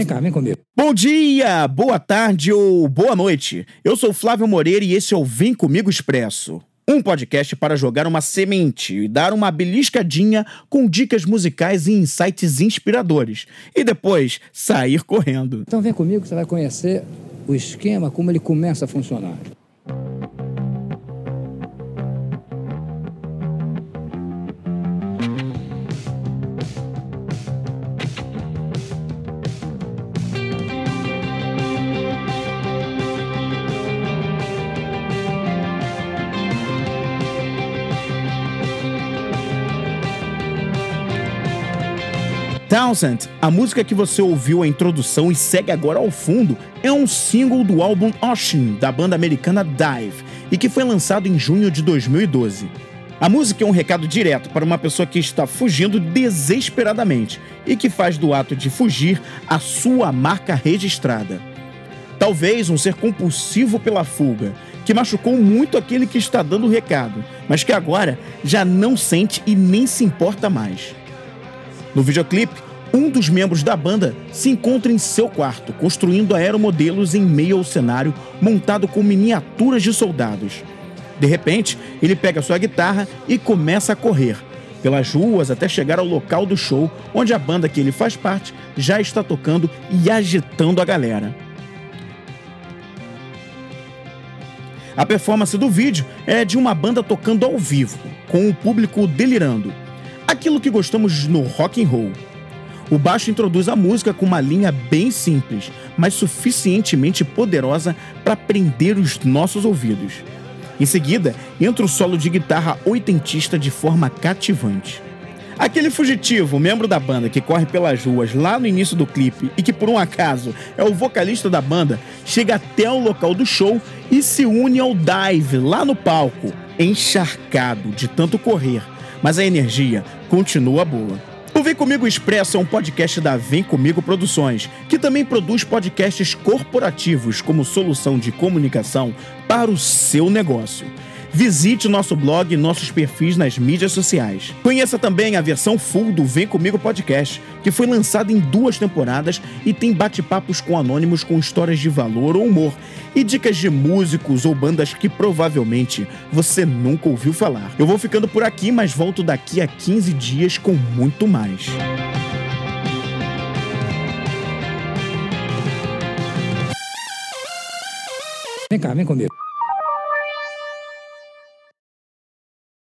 Vem cá, vem comigo. Bom dia, boa tarde ou boa noite. Eu sou Flávio Moreira e esse é o Vem Comigo Expresso. Um podcast para jogar uma semente e dar uma beliscadinha com dicas musicais e insights inspiradores. E depois sair correndo. Então vem comigo que você vai conhecer o esquema, como ele começa a funcionar. Townsend, a música que você ouviu a introdução e segue agora ao fundo, é um single do álbum Ocean, da banda americana Dive, e que foi lançado em junho de 2012. A música é um recado direto para uma pessoa que está fugindo desesperadamente e que faz do ato de fugir a sua marca registrada. Talvez um ser compulsivo pela fuga, que machucou muito aquele que está dando o recado, mas que agora já não sente e nem se importa mais. No videoclipe, um dos membros da banda se encontra em seu quarto, construindo aeromodelos em meio ao cenário montado com miniaturas de soldados. De repente, ele pega sua guitarra e começa a correr pelas ruas até chegar ao local do show, onde a banda que ele faz parte já está tocando e agitando a galera. A performance do vídeo é de uma banda tocando ao vivo, com o público delirando aquilo que gostamos no rock and roll. O baixo introduz a música com uma linha bem simples, mas suficientemente poderosa para prender os nossos ouvidos. Em seguida, entra o solo de guitarra oitentista de forma cativante. Aquele fugitivo, membro da banda que corre pelas ruas lá no início do clipe e que por um acaso é o vocalista da banda, chega até o local do show e se une ao dive lá no palco, encharcado de tanto correr mas a energia continua boa. Comigo Expresso é um podcast da Vem Comigo Produções, que também produz podcasts corporativos como solução de comunicação para o seu negócio. Visite nosso blog e nossos perfis nas mídias sociais. Conheça também a versão full do Vem Comigo Podcast, que foi lançado em duas temporadas e tem bate-papos com anônimos com histórias de valor ou humor e dicas de músicos ou bandas que provavelmente você nunca ouviu falar. Eu vou ficando por aqui, mas volto daqui a 15 dias com muito mais. Vem cá, vem comigo.